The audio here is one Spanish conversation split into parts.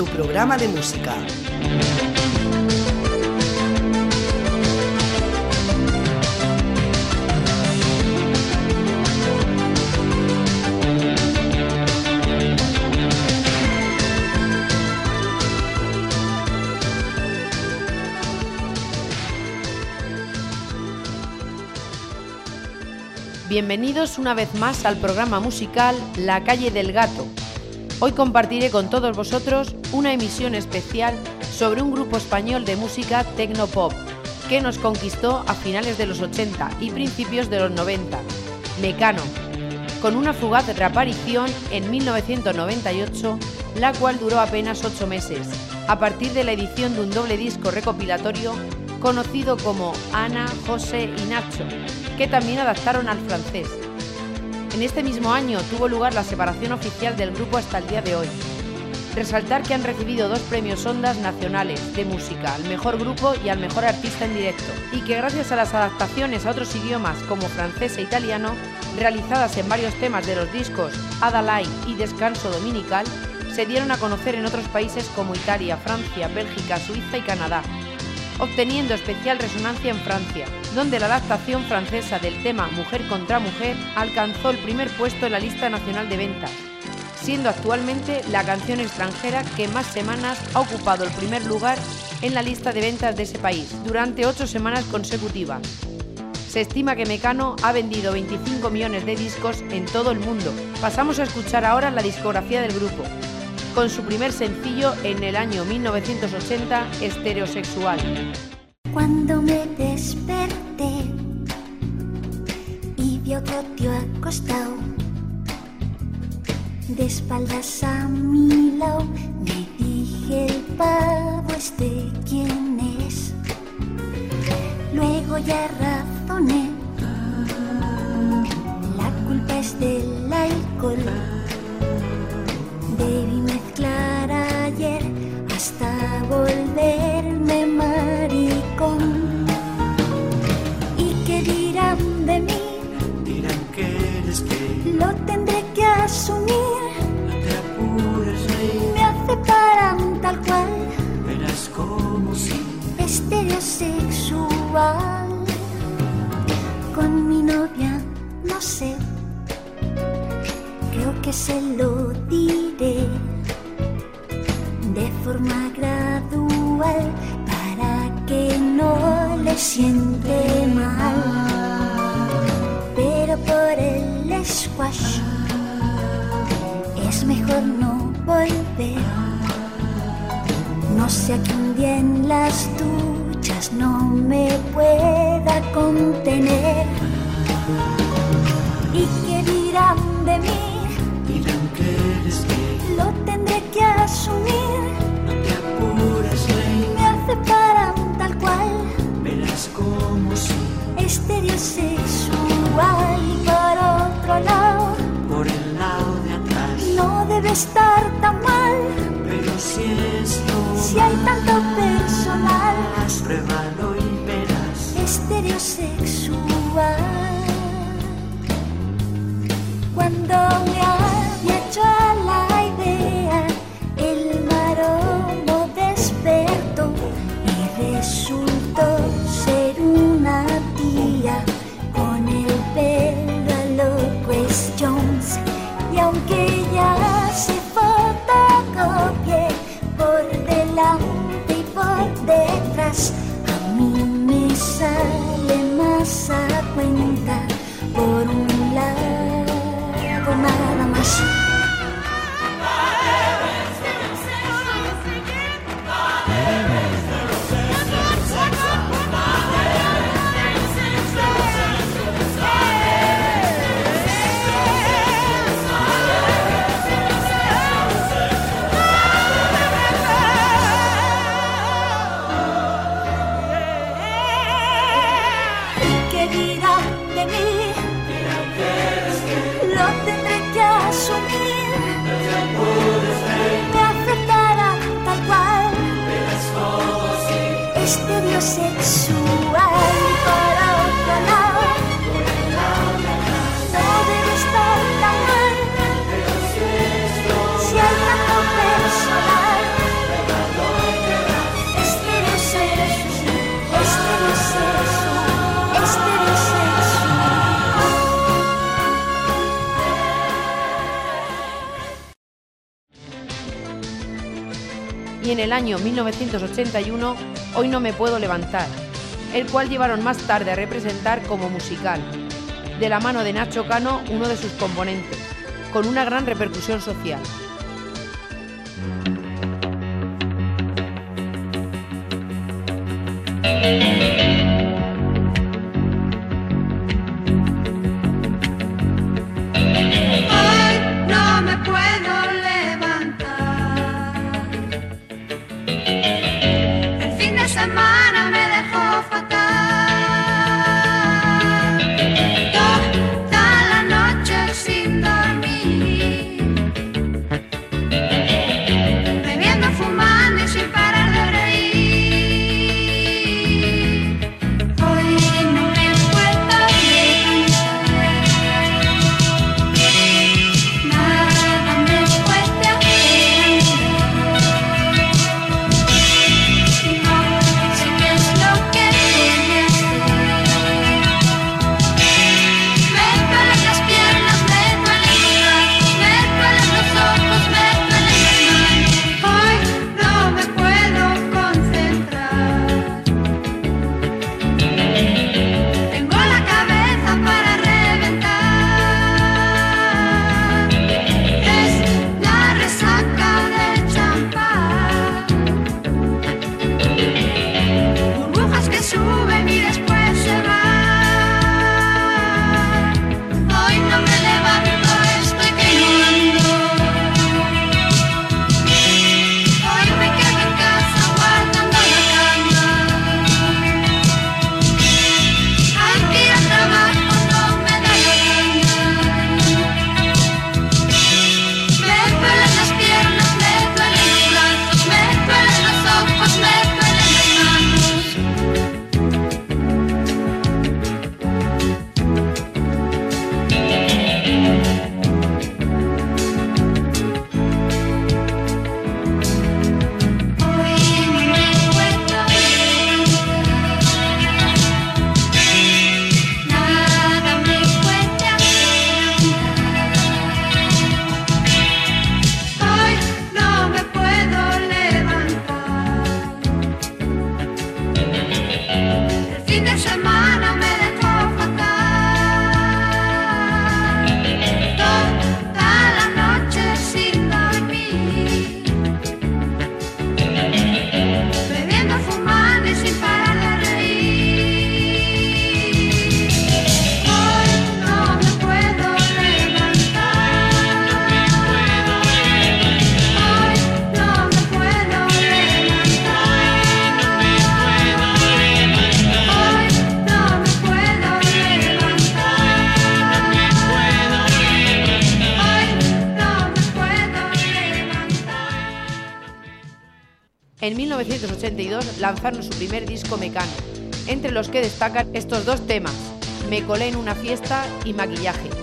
tu programa de música. Bienvenidos una vez más al programa musical La calle del gato. Hoy compartiré con todos vosotros una emisión especial sobre un grupo español de música tecno-pop que nos conquistó a finales de los 80 y principios de los 90, Mecano, con una fugaz reaparición en 1998, la cual duró apenas 8 meses, a partir de la edición de un doble disco recopilatorio conocido como Ana, José y Nacho, que también adaptaron al francés. En este mismo año tuvo lugar la separación oficial del grupo hasta el día de hoy. Resaltar que han recibido dos premios Ondas nacionales de música, al mejor grupo y al mejor artista en directo, y que gracias a las adaptaciones a otros idiomas como francés e italiano, realizadas en varios temas de los discos Adalai y Descanso Dominical, se dieron a conocer en otros países como Italia, Francia, Bélgica, Suiza y Canadá, obteniendo especial resonancia en Francia, donde la adaptación francesa del tema Mujer contra Mujer alcanzó el primer puesto en la lista nacional de ventas, siendo actualmente la canción extranjera que más semanas ha ocupado el primer lugar en la lista de ventas de ese país durante ocho semanas consecutivas. Se estima que Mecano ha vendido 25 millones de discos en todo el mundo. Pasamos a escuchar ahora la discografía del grupo, con su primer sencillo en el año 1980, Estereosexual. Cuando me desperté y vi otro tío acostado, de espaldas a mi lado, me dije el pavo este quién es. Luego ya razoné, la culpa es del alcohol. Debí mezclar ayer hasta volverme maricón. Que Lo tendré que asumir. no te apures, rey, Me aceptarán tal cual, verás como si estereosexual. Con mi novia, no sé, creo que se lo diré. De forma gradual. Para que no le siente mal. Por el squash es mejor no volver. No sea que un día en las duchas no me pueda contener. ¿Y qué dirán de mí? dirán que eres Lo tendré que asumir. no te apures, Me aceptarán tal cual, verás como si estereosexual. Estar tan mal pero si es lo si hay tanto personal. más, pruébalo en el año 1981 Hoy no me puedo levantar, el cual llevaron más tarde a representar como musical, de la mano de Nacho Cano, uno de sus componentes, con una gran repercusión social. Lanzaron su primer disco Mecano, entre los que destacan estos dos temas, Me colé en una fiesta y Maquillaje.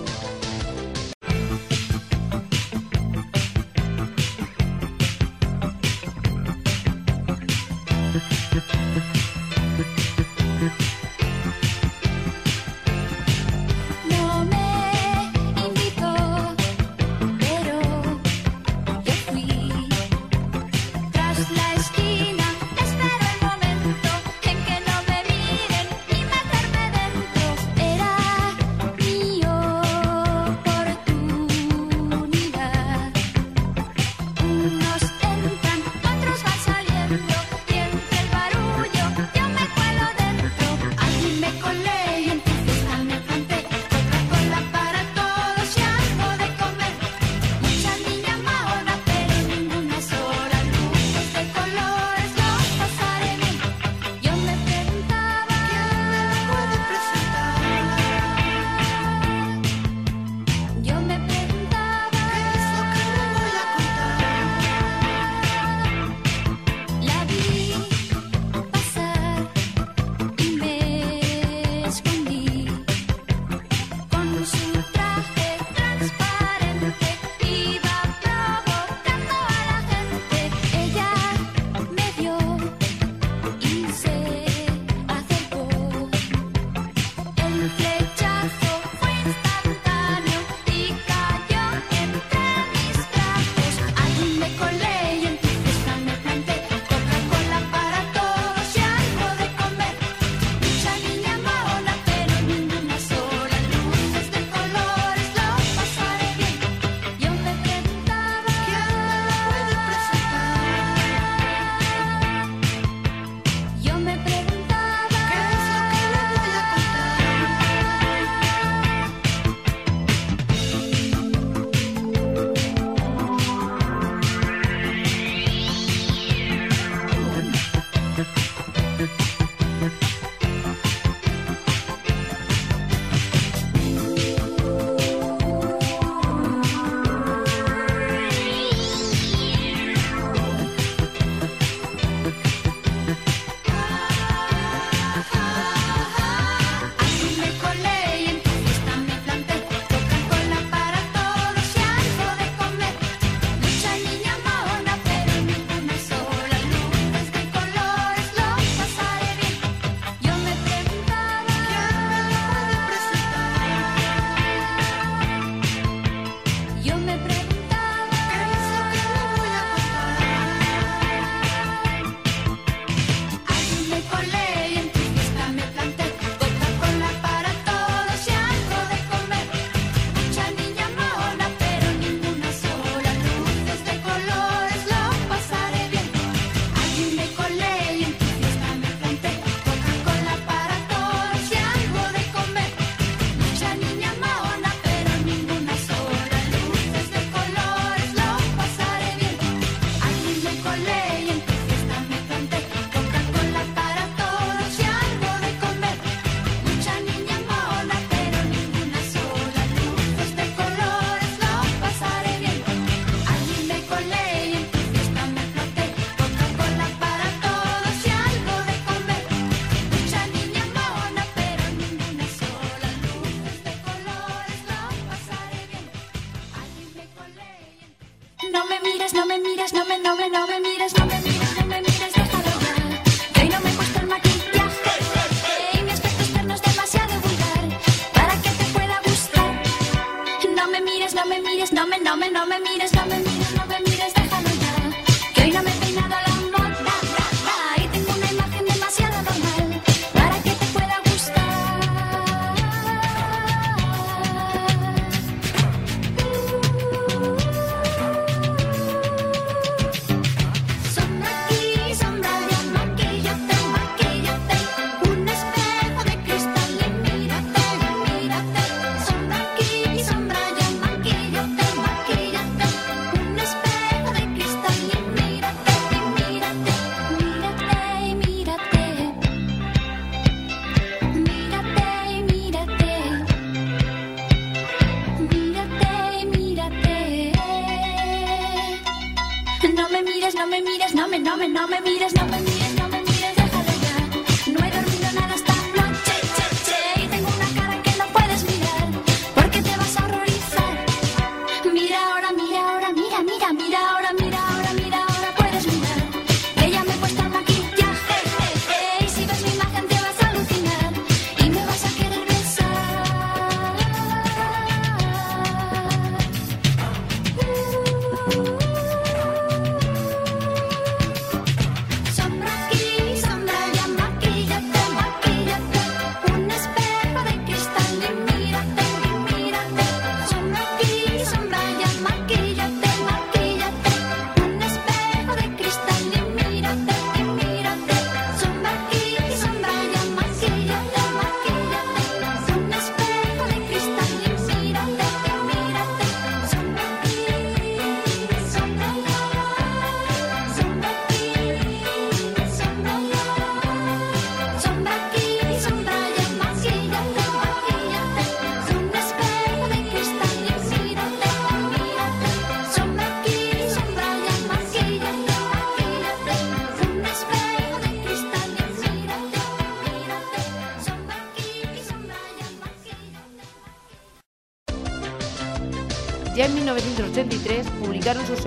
rolling, rolling.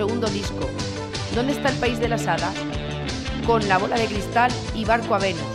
segundo disco, ¿Dónde está el país de las hadas? Con La bola de cristal y Barco a Venus.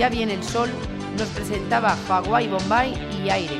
Ya viene el sol nos presentaba Hawái Bombay y Aire.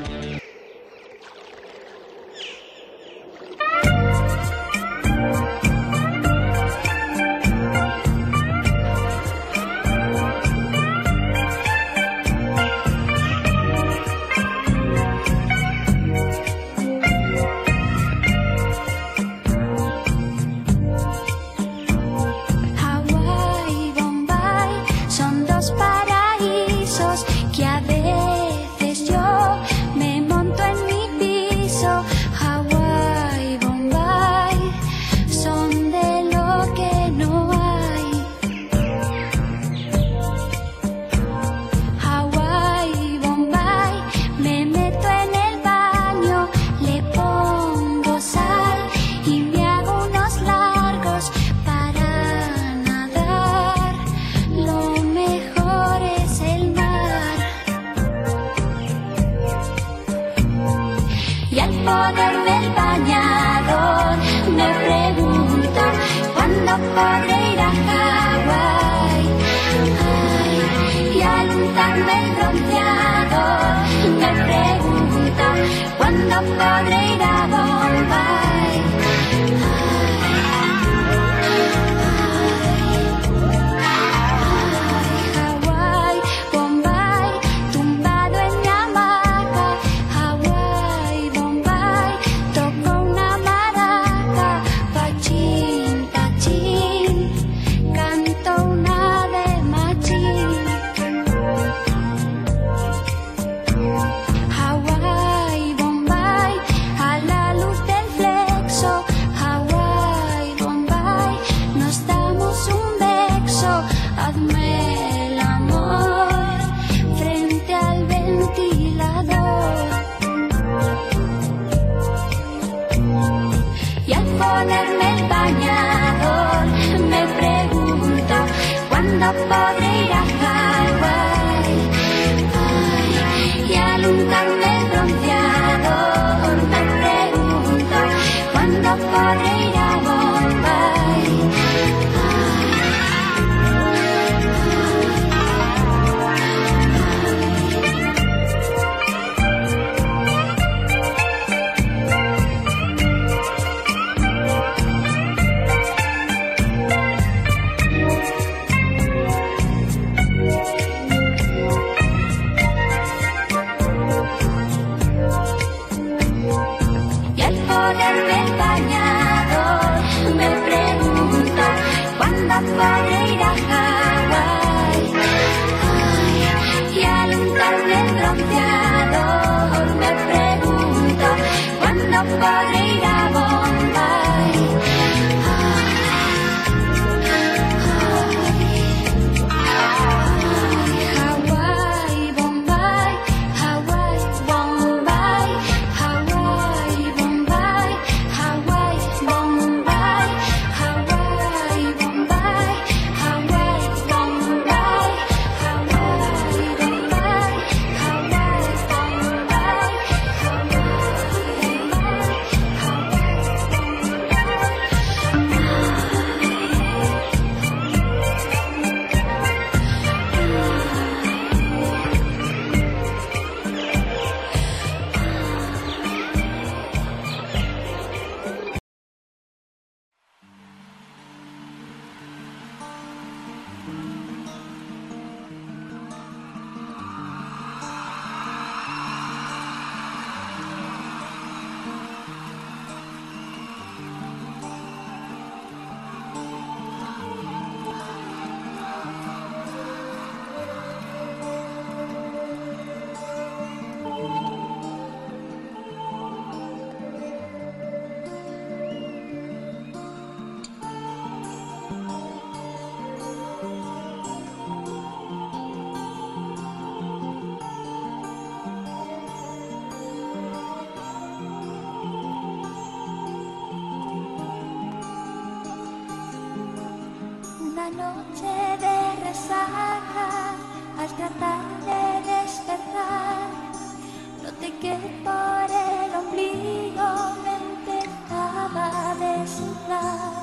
que por el ombligo me intentaba desnudar,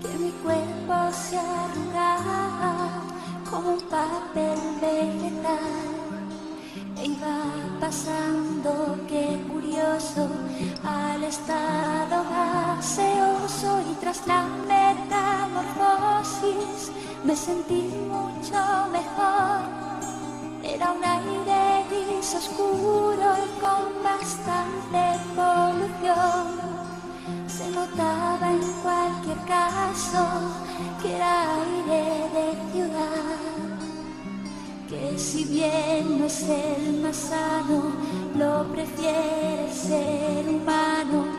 que mi cuerpo se arrugaba como un papel vegetal. E iba pasando, qué curioso, al estado gaseoso y tras la metamorfosis me sentí mucho mejor. Era un aire gris oscuro y con bastante polución. Se notaba en cualquier caso que era aire de ciudad que si bien no es el más sano, lo prefiere ser humano.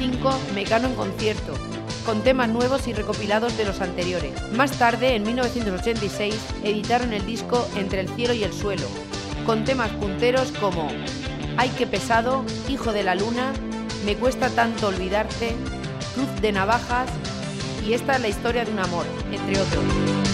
2005, Mecano en concierto, con temas nuevos y recopilados de los anteriores. Más tarde, en 1986, editaron el disco Entre el cielo y el suelo, con temas punteros como Ay que pesado, Hijo de la luna, Me cuesta tanto olvidarte, Cruz de navajas y Esta es la historia de un amor, entre otros.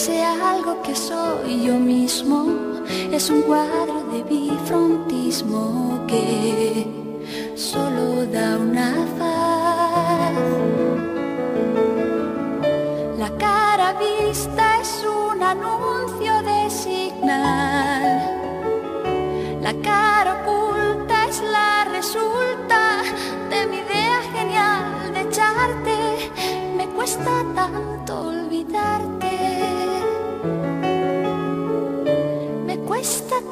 sea algo que soy yo mismo, es un cuadro de bifrontismo que solo da una faz. La cara vista es una nube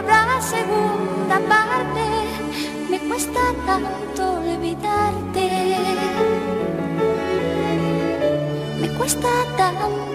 habrá segunda parte, me cuesta tanto olvidarte, me cuesta tanto.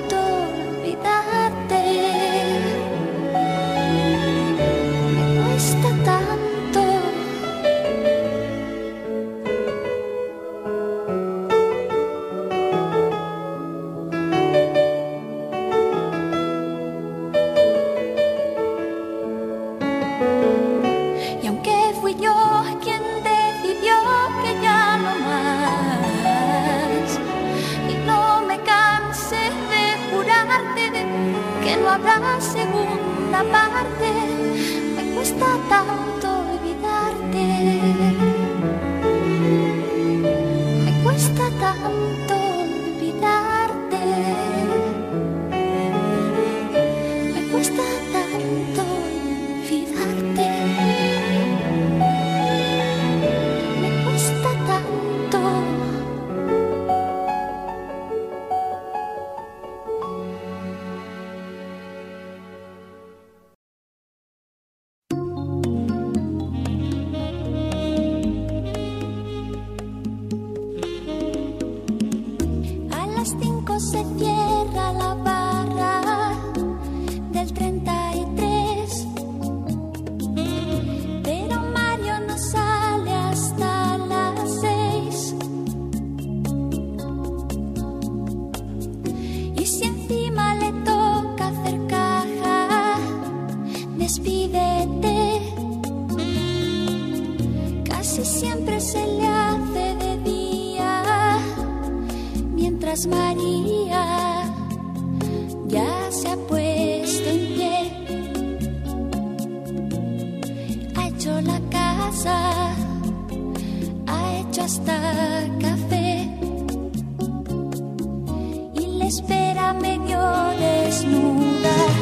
hasta café y le espera medio desnuda.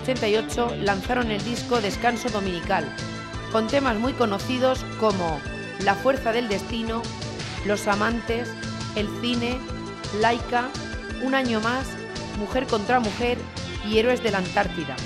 1988 lanzaron el disco Descanso Dominical, con temas muy conocidos como La Fuerza del Destino, Los Amantes, El Cine, Laica, Un Año Más, Mujer contra Mujer y Héroes de la Antártida.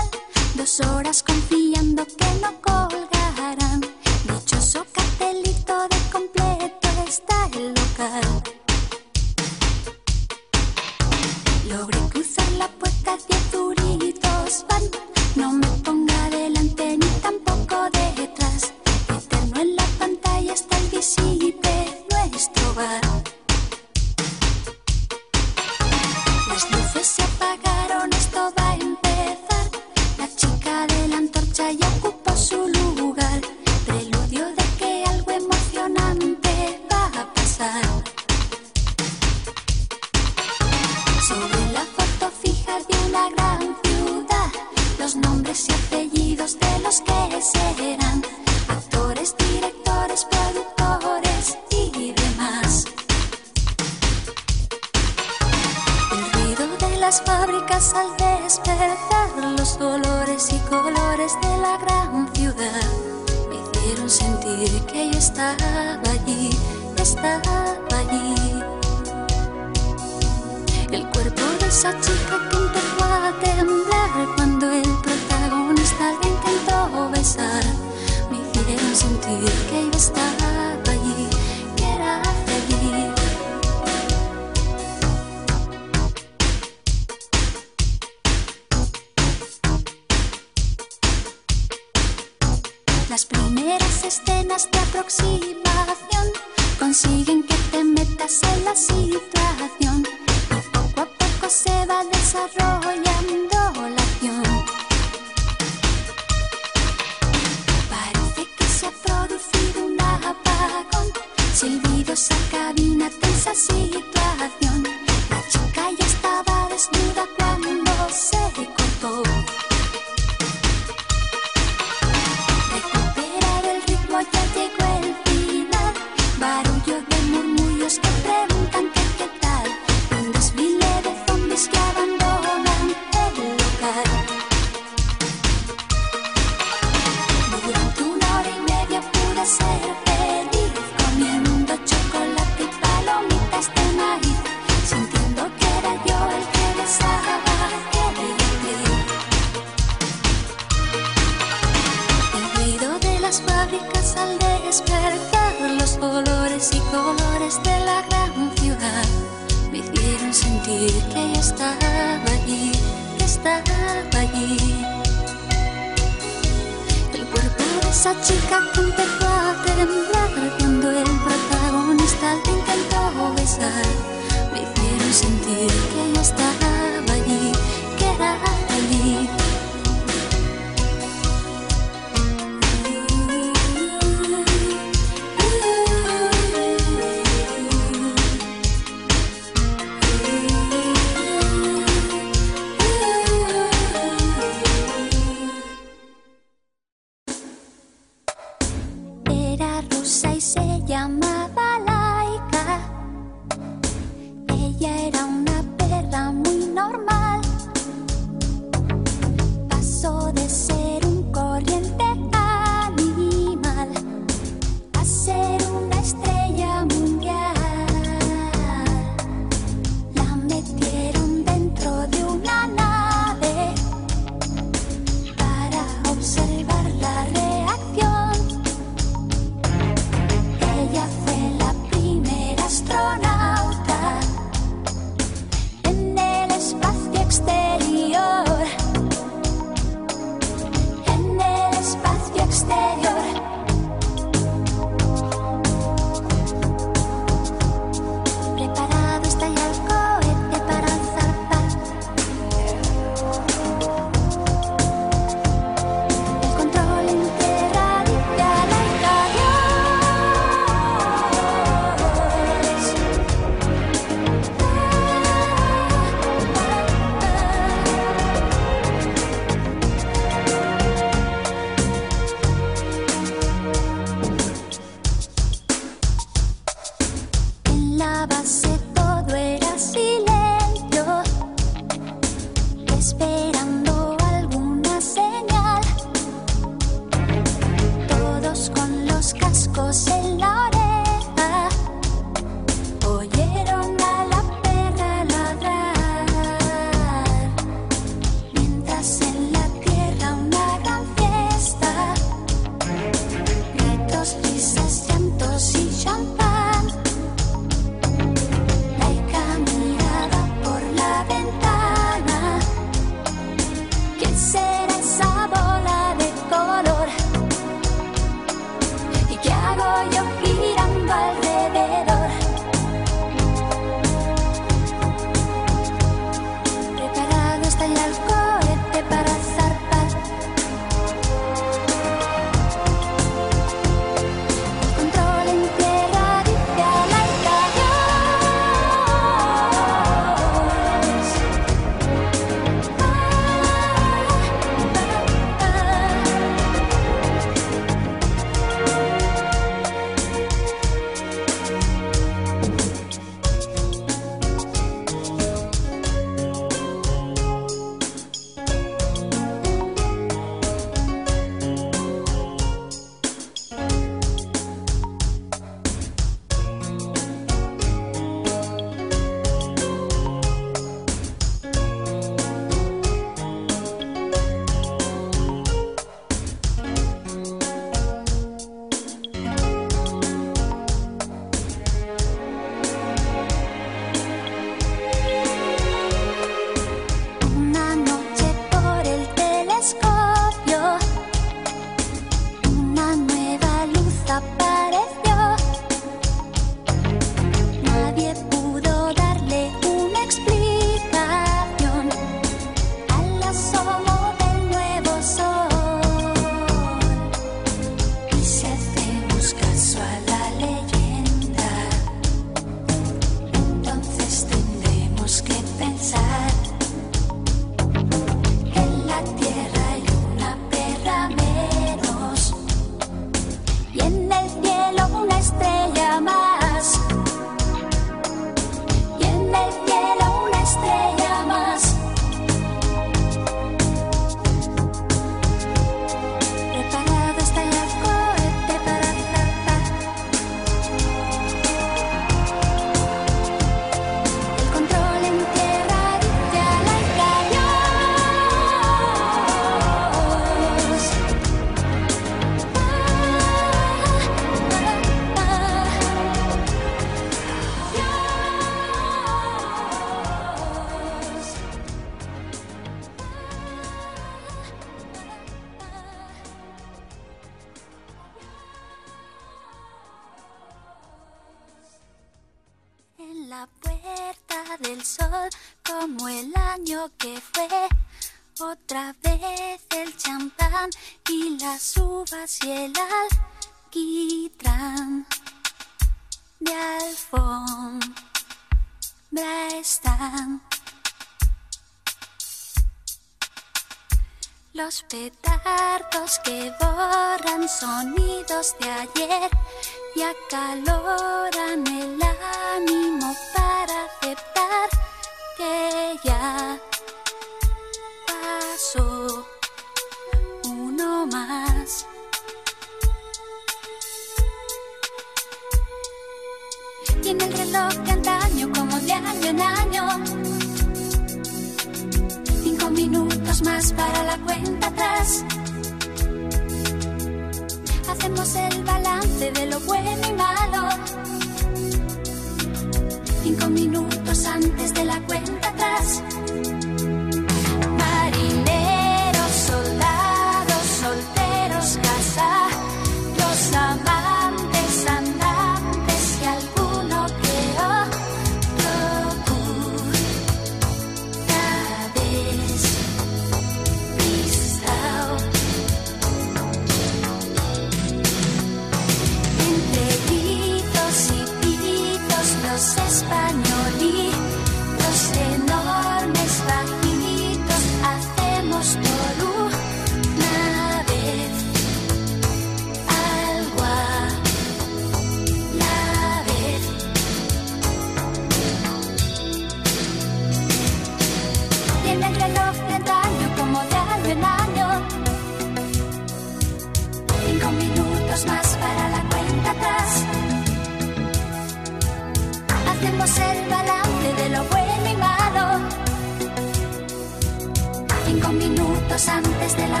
antes de la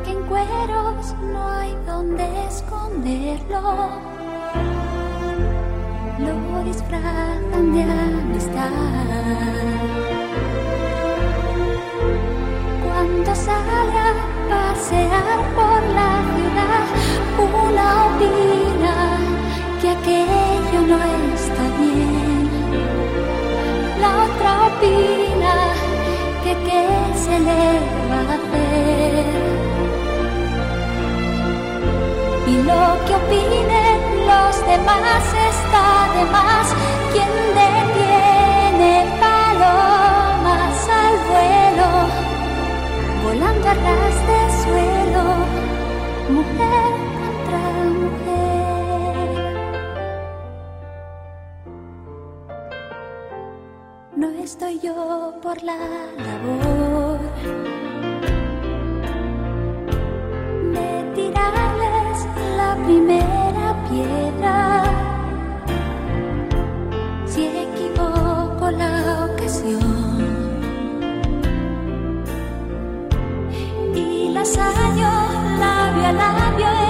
Aunque en cueros no hay donde esconderlo, lo disfrazan de amistad. Cuando sale a pasear por la ciudad, una opina que aquello no está bien. La otra opina que qué se le lo que opinen los demás está de más. Quien detiene palomas al vuelo, volando a ras de suelo, mujer contra mujer. No estoy yo por la labor primera piedra. Si equivoco la ocasión y las hallo labio a labio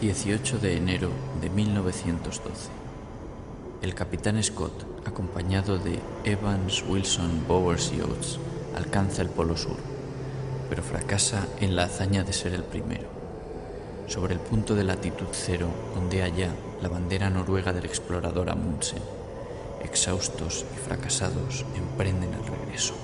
18 de enero de 1912. El capitán Scott, acompañado de Evans, Wilson, Bowers y Oates, alcanza el Polo Sur, pero fracasa en la hazaña de ser el primero. Sobre el punto de latitud cero, ondea ya la bandera noruega del explorador Amundsen. Exhaustos y fracasados, emprenden el regreso.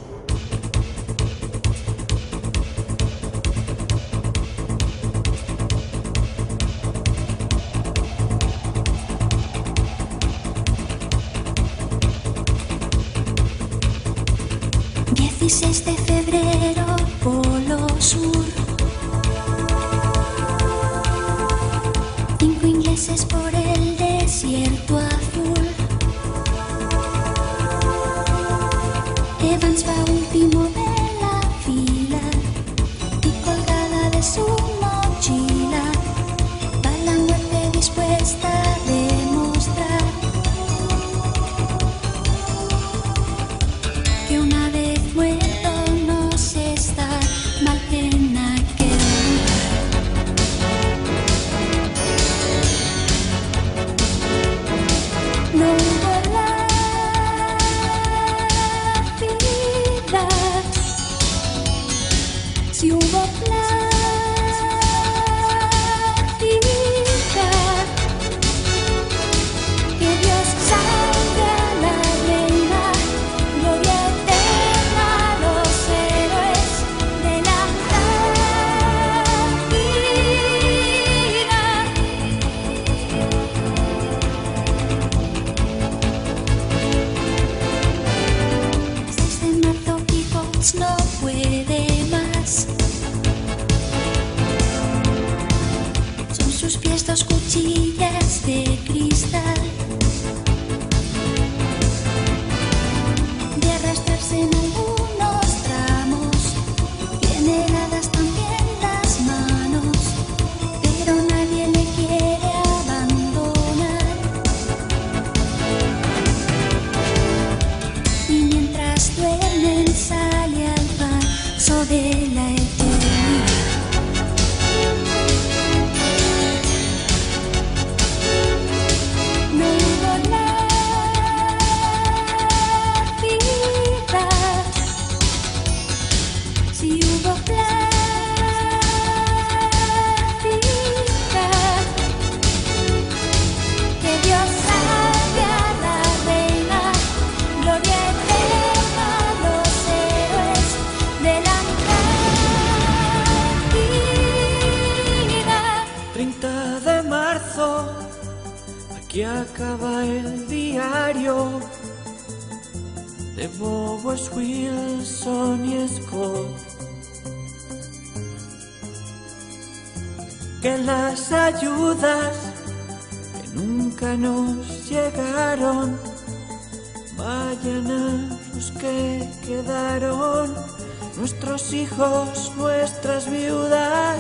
que quedaron, nuestros hijos, nuestras viudas,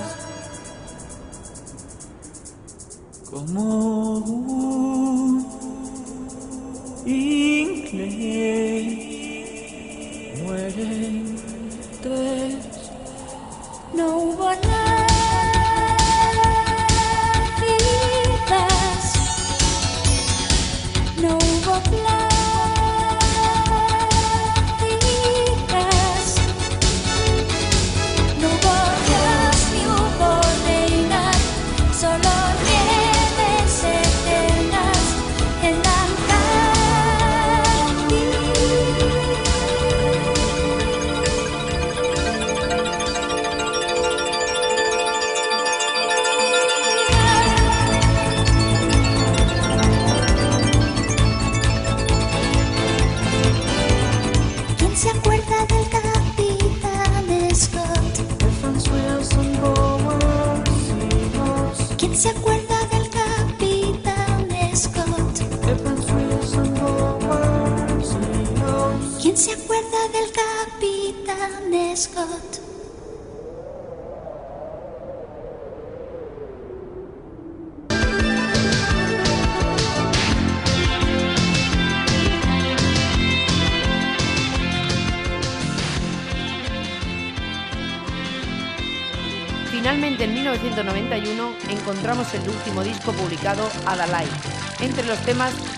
como un inglés.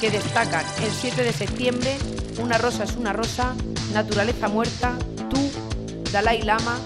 que destacan el 7 de septiembre, Una rosa es una rosa, Naturaleza muerta, Tú, Dalai Lama,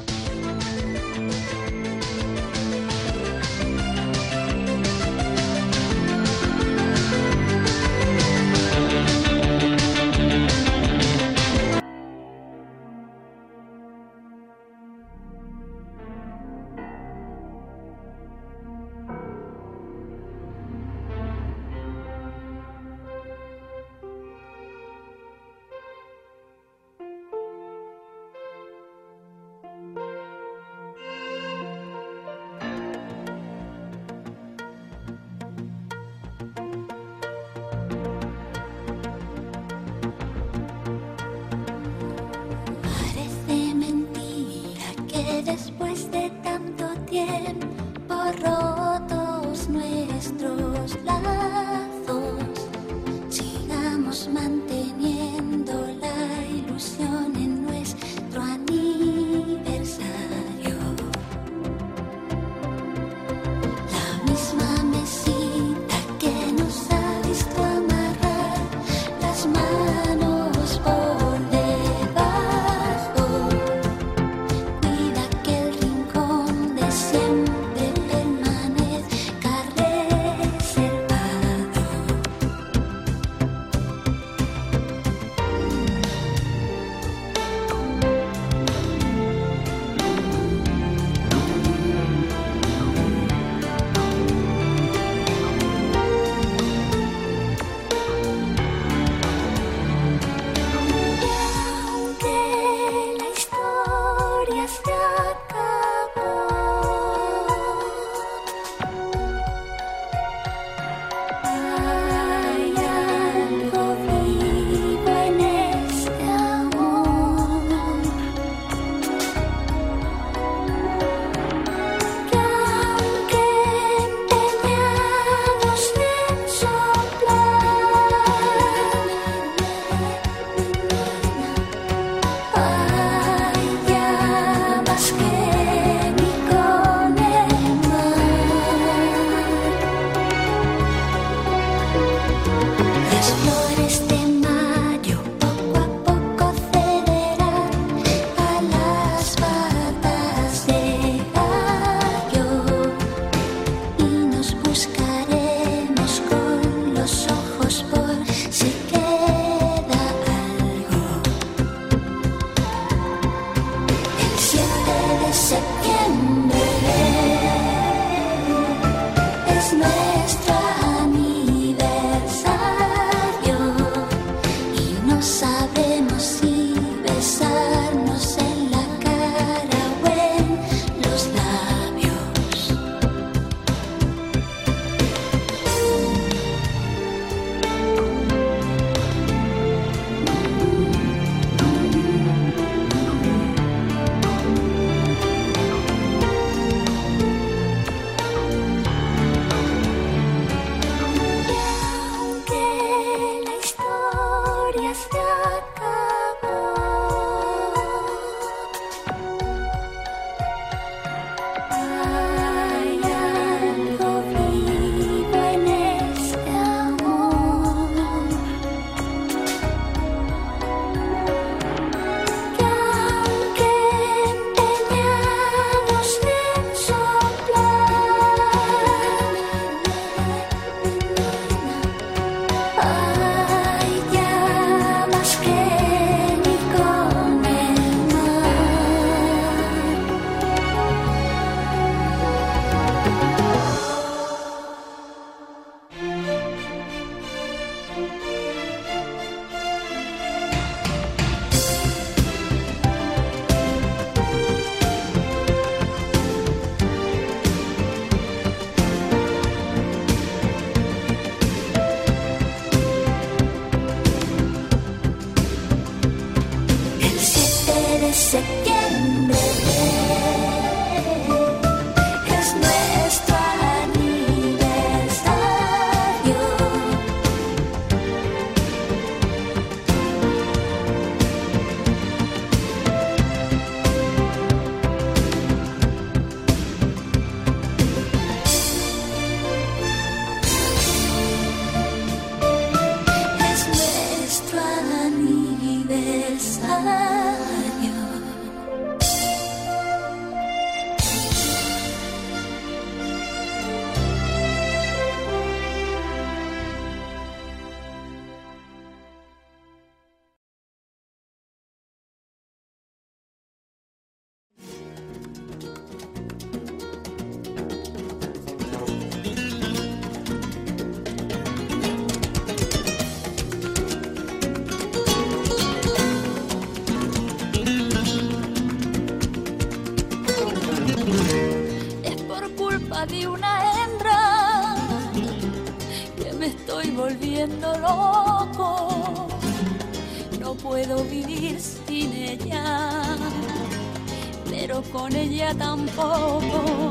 tampoco.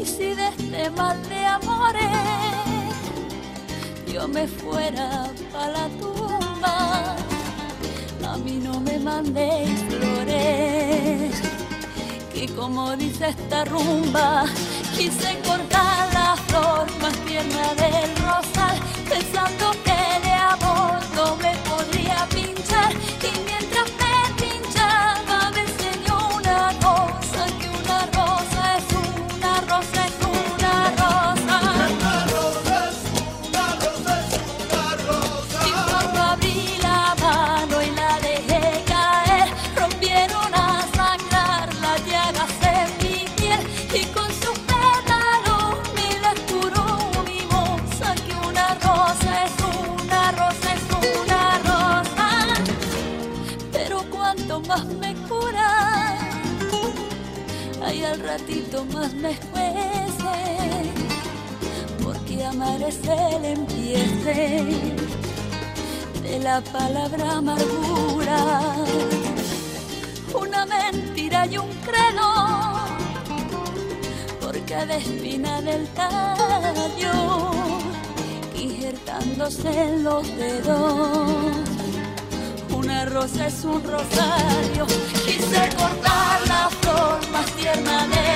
Y si de este mal de amores yo me fuera para la tumba, a mí no me mandéis flores. Que como dice esta rumba, quise cortar la flor más tierna del rosal, pensando es el empiece de la palabra amargura. Una mentira y un credo, porque de espina del tallo, injertándose en los dedos. Una rosa es un rosario, quise cortar la flor más tierna de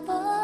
prosper.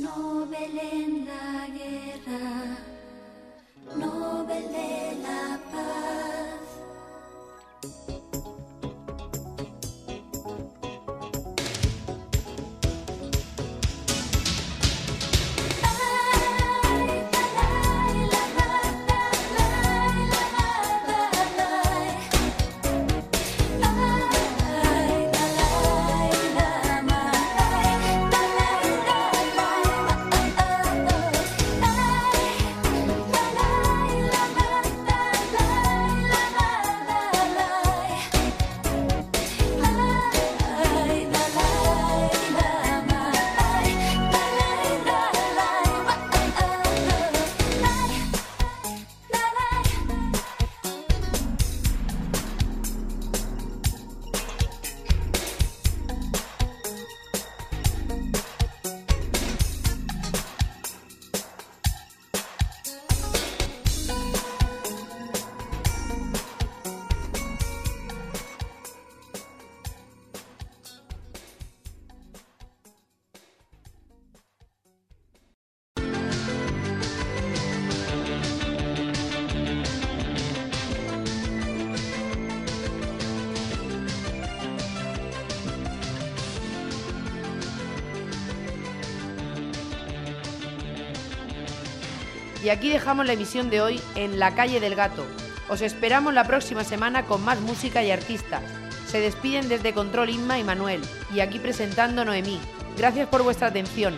Nobel en la guerra, Nobel de la aquí dejamos la emisión de hoy en La Calle del Gato. Os esperamos la próxima semana con más música y artistas. Se despiden desde Control Inma y Manuel, y aquí presentando Noemí. Gracias por vuestra atención.